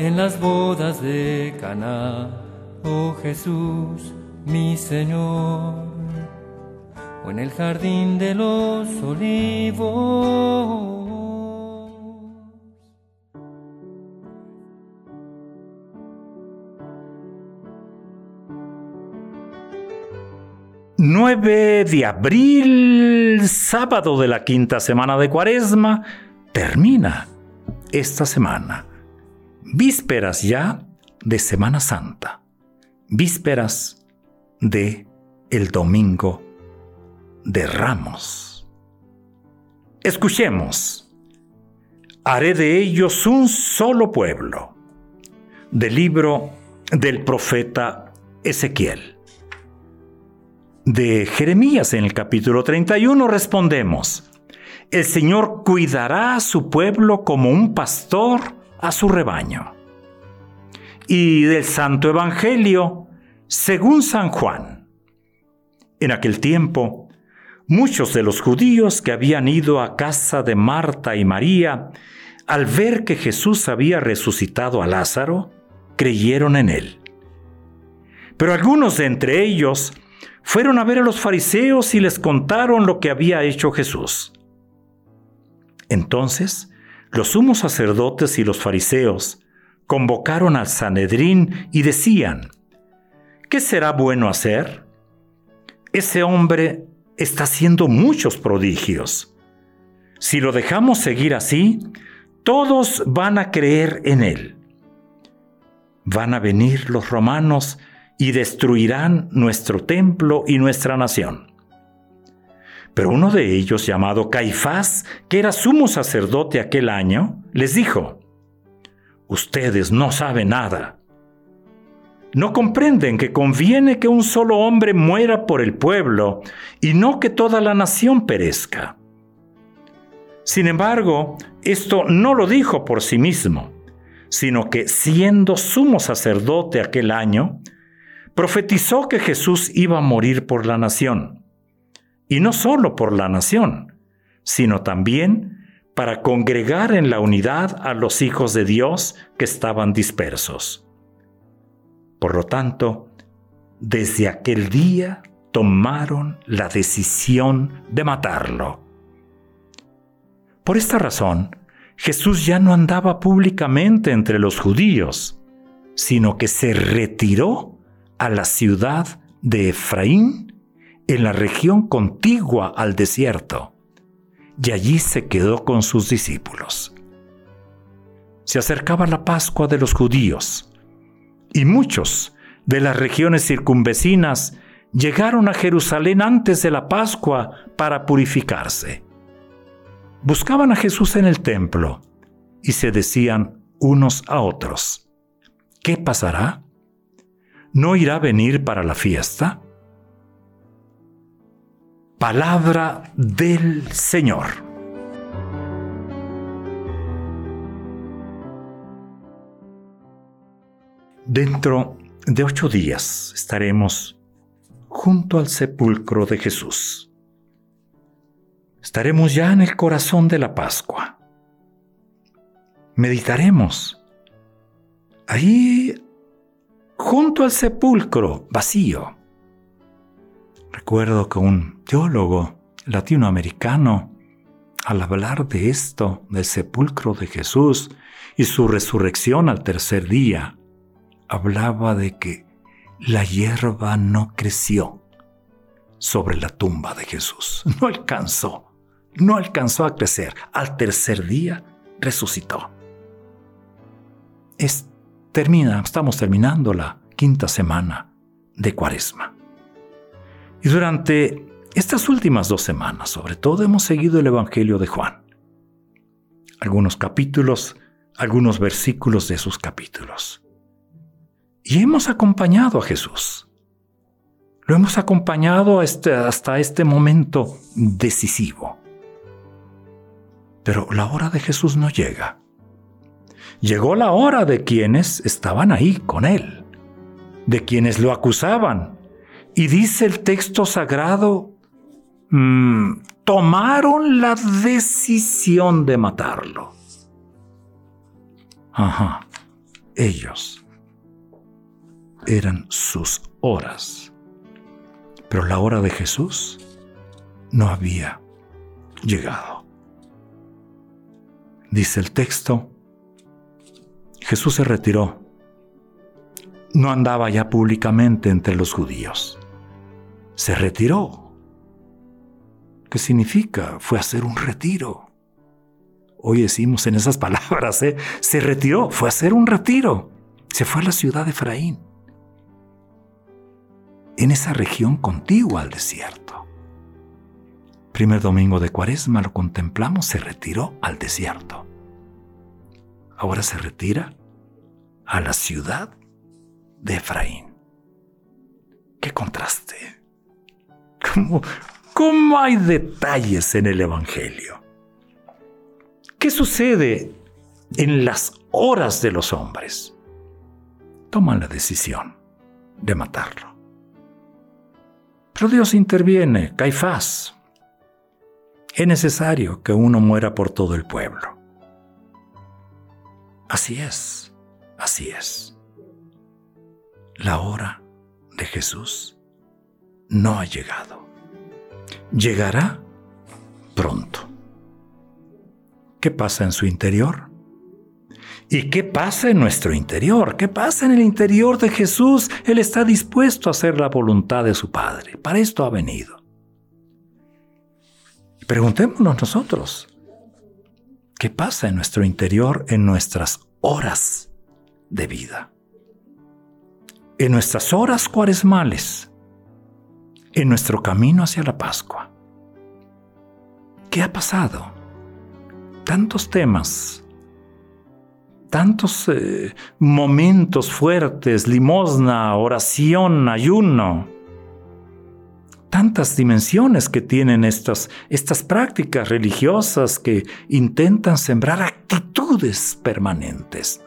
en las bodas de Caná, oh Jesús, mi Señor, o en el jardín de los olivos. ...9 de abril, sábado de la quinta semana de Cuaresma, termina esta semana. Vísperas ya de Semana Santa. Vísperas de el domingo de Ramos. Escuchemos. Haré de ellos un solo pueblo. Del libro del profeta Ezequiel. De Jeremías en el capítulo 31 respondemos, el Señor cuidará a su pueblo como un pastor a su rebaño. Y del Santo Evangelio, según San Juan. En aquel tiempo, muchos de los judíos que habían ido a casa de Marta y María, al ver que Jesús había resucitado a Lázaro, creyeron en él. Pero algunos de entre ellos fueron a ver a los fariseos y les contaron lo que había hecho Jesús. Entonces, los sumos sacerdotes y los fariseos convocaron al Sanedrín y decían, ¿qué será bueno hacer? Ese hombre está haciendo muchos prodigios. Si lo dejamos seguir así, todos van a creer en él. Van a venir los romanos y destruirán nuestro templo y nuestra nación. Pero uno de ellos, llamado Caifás, que era sumo sacerdote aquel año, les dijo, Ustedes no saben nada. No comprenden que conviene que un solo hombre muera por el pueblo y no que toda la nación perezca. Sin embargo, esto no lo dijo por sí mismo, sino que siendo sumo sacerdote aquel año, profetizó que Jesús iba a morir por la nación. Y no solo por la nación, sino también para congregar en la unidad a los hijos de Dios que estaban dispersos. Por lo tanto, desde aquel día tomaron la decisión de matarlo. Por esta razón, Jesús ya no andaba públicamente entre los judíos, sino que se retiró a la ciudad de Efraín, en la región contigua al desierto, y allí se quedó con sus discípulos. Se acercaba la Pascua de los judíos, y muchos de las regiones circunvecinas llegaron a Jerusalén antes de la Pascua para purificarse. Buscaban a Jesús en el templo y se decían unos a otros, ¿qué pasará? ¿no irá a venir para la fiesta? Palabra del Señor. Dentro de ocho días estaremos junto al sepulcro de Jesús. Estaremos ya en el corazón de la Pascua. Meditaremos. Ahí junto al sepulcro vacío. Recuerdo que un teólogo latinoamericano, al hablar de esto, del sepulcro de Jesús y su resurrección al tercer día, hablaba de que la hierba no creció sobre la tumba de Jesús. No alcanzó, no alcanzó a crecer. Al tercer día resucitó. Es termina, estamos terminando la quinta semana de Cuaresma. Y durante estas últimas dos semanas, sobre todo, hemos seguido el Evangelio de Juan. Algunos capítulos, algunos versículos de sus capítulos. Y hemos acompañado a Jesús. Lo hemos acompañado este, hasta este momento decisivo. Pero la hora de Jesús no llega. Llegó la hora de quienes estaban ahí con él, de quienes lo acusaban. Y dice el texto sagrado, mm, tomaron la decisión de matarlo. Ajá, ellos eran sus horas. Pero la hora de Jesús no había llegado. Dice el texto, Jesús se retiró. No andaba ya públicamente entre los judíos. Se retiró. ¿Qué significa? Fue hacer un retiro. Hoy decimos en esas palabras, ¿eh? se retiró, fue a hacer un retiro. Se fue a la ciudad de Efraín en esa región contigua al desierto. Primer domingo de Cuaresma lo contemplamos, se retiró al desierto. Ahora se retira a la ciudad de Efraín. ¡Qué contraste! ¿Cómo, hay detalles en el Evangelio? ¿Qué sucede en las horas de los hombres? Toman la decisión de matarlo. Pero Dios interviene, Caifás. Es necesario que uno muera por todo el pueblo. Así es, así es. La hora de Jesús no ha llegado. Llegará pronto. ¿Qué pasa en su interior? ¿Y qué pasa en nuestro interior? ¿Qué pasa en el interior de Jesús? Él está dispuesto a hacer la voluntad de su Padre. Para esto ha venido. Preguntémonos nosotros, ¿qué pasa en nuestro interior en nuestras horas de vida? En nuestras horas cuaresmales, en nuestro camino hacia la Pascua. ¿Qué ha pasado? Tantos temas tantos eh, momentos fuertes, limosna, oración, ayuno, tantas dimensiones que tienen estas, estas prácticas religiosas que intentan sembrar actitudes permanentes.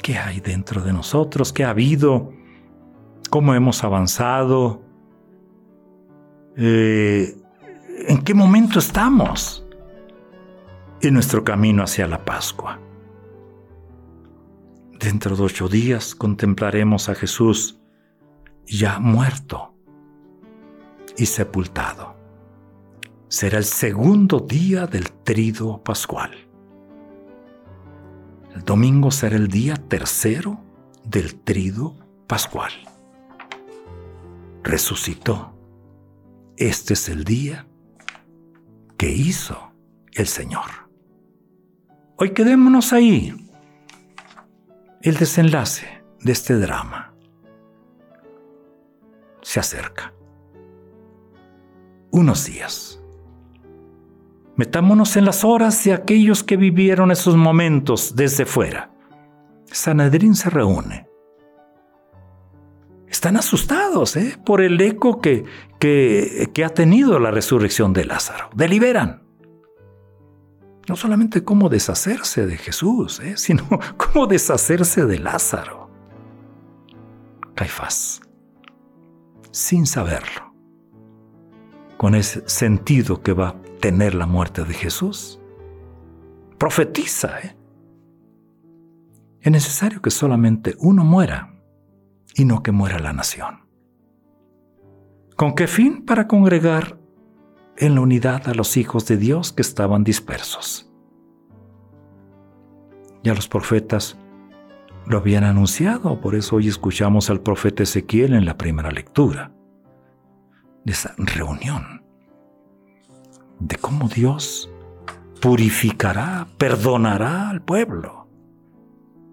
¿Qué hay dentro de nosotros? ¿Qué ha habido? ¿Cómo hemos avanzado? Eh, ¿En qué momento estamos? en nuestro camino hacia la Pascua. Dentro de ocho días contemplaremos a Jesús ya muerto y sepultado. Será el segundo día del trido pascual. El domingo será el día tercero del trido pascual. Resucitó. Este es el día que hizo el Señor. Hoy quedémonos ahí. El desenlace de este drama se acerca. Unos días. Metámonos en las horas de aquellos que vivieron esos momentos desde fuera. Sanedrín se reúne. Están asustados ¿eh? por el eco que, que, ha tenido la resurrección de Lázaro. Deliberan no solamente cómo deshacerse de Jesús, ¿eh? sino cómo deshacerse de Lázaro. Caifás, sin saberlo, con ese sentido que va a tener la muerte de Jesús, profetiza. ¿eh? Es necesario que solamente uno muera y no que muera la nación. ¿Con qué fin? Para congregar en la unidad a los hijos de Dios que estaban dispersos. Ya los profetas lo habían anunciado, por eso hoy escuchamos al profeta Ezequiel en la primera lectura de esa reunión, de cómo Dios purificará, perdonará al pueblo,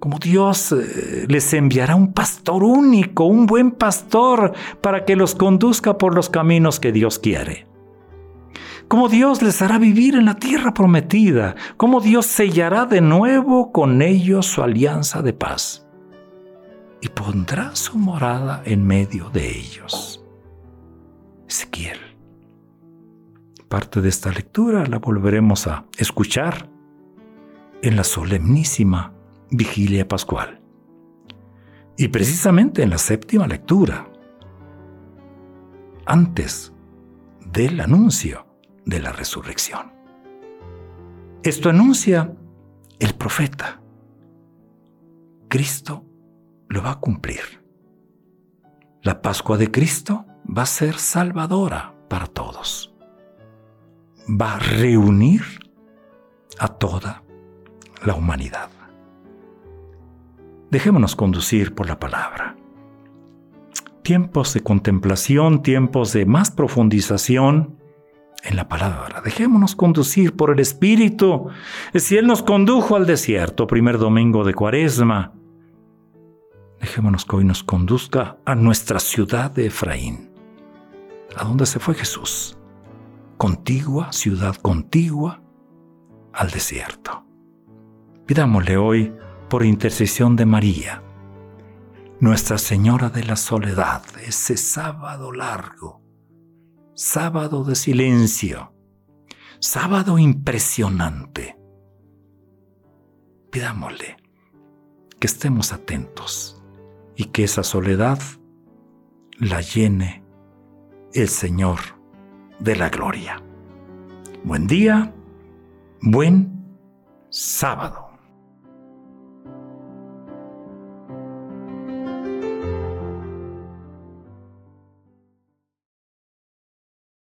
cómo Dios eh, les enviará un pastor único, un buen pastor, para que los conduzca por los caminos que Dios quiere cómo Dios les hará vivir en la tierra prometida, cómo Dios sellará de nuevo con ellos su alianza de paz. y pondrá su morada en medio de ellos. Ezequiel. Parte de esta lectura la volveremos a escuchar en la solemnísima vigilia pascual. Y precisamente en la séptima lectura, antes del anuncio de la resurrección. Esto anuncia el profeta. Cristo lo va a cumplir. La Pascua de Cristo va a ser salvadora para todos. Va a reunir a toda la humanidad. Dejémonos conducir por la palabra. Tiempos de contemplación, tiempos de más profundización en la palabra. Dejémonos conducir por el Espíritu. Si Él nos condujo al desierto, primer domingo de Cuaresma, dejémonos que hoy nos conduzca a nuestra ciudad de Efraín. ¿A dónde se fue Jesús? Contigua, ciudad contigua, al desierto. Pidámosle hoy, por intercesión de María, Nuestra Señora de la Soledad, ese sábado largo, sábado de silencio, sábado impresionante. Pidámosle que estemos atentos y que esa soledad la llene el Señor de la gloria. Buen día, buen sábado.